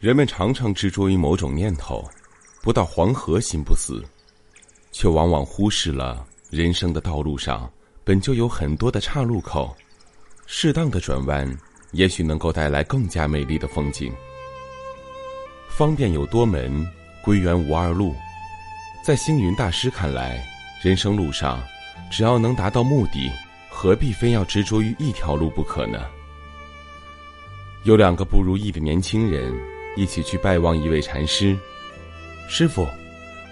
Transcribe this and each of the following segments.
人们常常执着于某种念头，不到黄河心不死，却往往忽视了人生的道路上本就有很多的岔路口，适当的转弯，也许能够带来更加美丽的风景。方便有多门，归元无二路。在星云大师看来，人生路上，只要能达到目的，何必非要执着于一条路不可呢？有两个不如意的年轻人。一起去拜望一位禅师，师傅，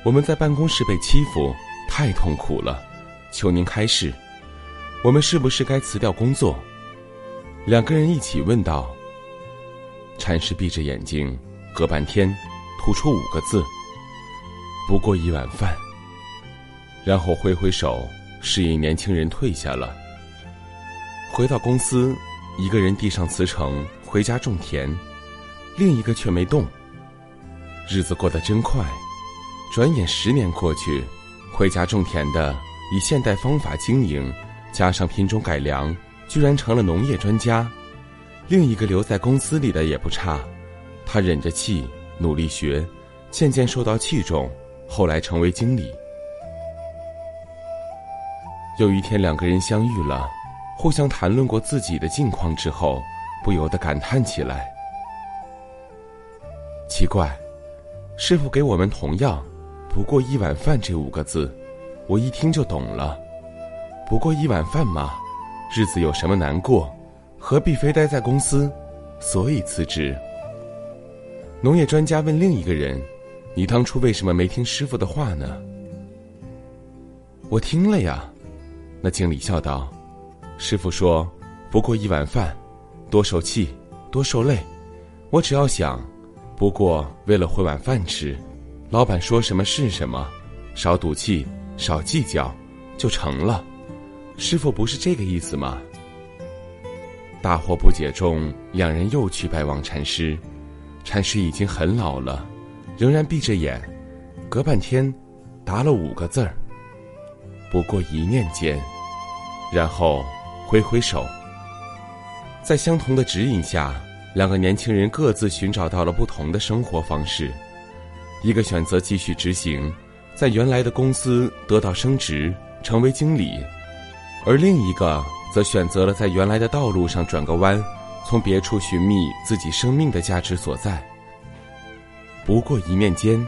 我们在办公室被欺负，太痛苦了，求您开示，我们是不是该辞掉工作？两个人一起问道。禅师闭着眼睛，隔半天，吐出五个字：“不过一碗饭。”然后挥挥手，示意年轻人退下了。回到公司，一个人递上辞呈，回家种田。另一个却没动。日子过得真快，转眼十年过去，回家种田的以现代方法经营，加上品种改良，居然成了农业专家。另一个留在公司里的也不差，他忍着气努力学，渐渐受到器重，后来成为经理。有一天，两个人相遇了，互相谈论过自己的近况之后，不由得感叹起来。奇怪，师傅给我们同样“不过一碗饭”这五个字，我一听就懂了。不过一碗饭嘛，日子有什么难过？何必非待在公司？所以辞职。农业专家问另一个人：“你当初为什么没听师傅的话呢？”我听了呀。那经理笑道：“师傅说，不过一碗饭，多受气，多受累。我只要想。”不过，为了混碗饭吃，老板说什么是什么，少赌气，少计较，就成了。师傅不是这个意思吗？大惑不解中，两人又去拜望禅师。禅师已经很老了，仍然闭着眼，隔半天，答了五个字儿：“不过一念间。”然后挥挥手，在相同的指引下。两个年轻人各自寻找到了不同的生活方式，一个选择继续执行，在原来的公司得到升职，成为经理；而另一个则选择了在原来的道路上转个弯，从别处寻觅自己生命的价值所在。不过一面间，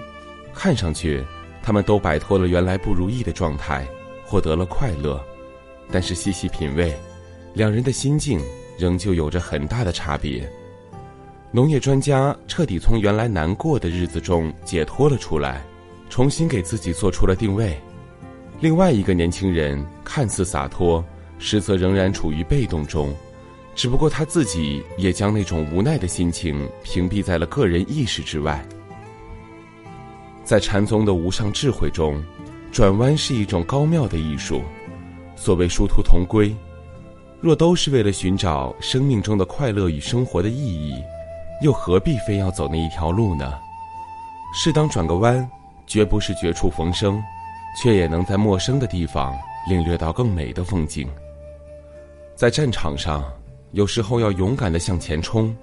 看上去他们都摆脱了原来不如意的状态，获得了快乐，但是细细品味，两人的心境仍旧有着很大的差别。农业专家彻底从原来难过的日子中解脱了出来，重新给自己做出了定位。另外一个年轻人看似洒脱，实则仍然处于被动中，只不过他自己也将那种无奈的心情屏蔽在了个人意识之外。在禅宗的无上智慧中，转弯是一种高妙的艺术。所谓殊途同归，若都是为了寻找生命中的快乐与生活的意义。又何必非要走那一条路呢？适当转个弯，绝不是绝处逢生，却也能在陌生的地方领略到更美的风景。在战场上，有时候要勇敢的向前冲，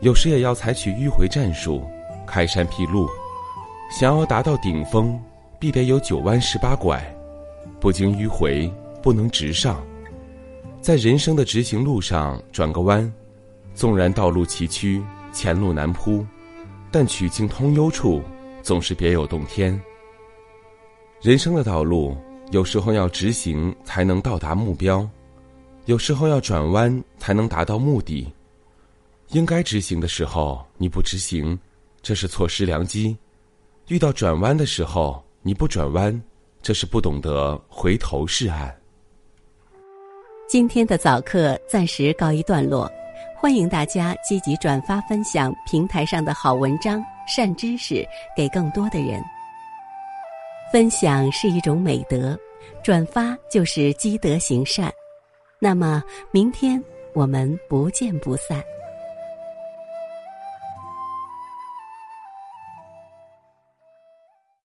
有时也要采取迂回战术，开山辟路。想要达到顶峰，必得有九弯十八拐，不经迂回，不能直上。在人生的直行路上转个弯，纵然道路崎岖。前路难铺，但曲径通幽处，总是别有洞天。人生的道路，有时候要直行才能到达目标，有时候要转弯才能达到目的。应该直行的时候你不直行，这是错失良机；遇到转弯的时候你不转弯，这是不懂得回头是岸。今天的早课暂时告一段落。欢迎大家积极转发分享平台上的好文章、善知识给更多的人。分享是一种美德，转发就是积德行善。那么，明天我们不见不散。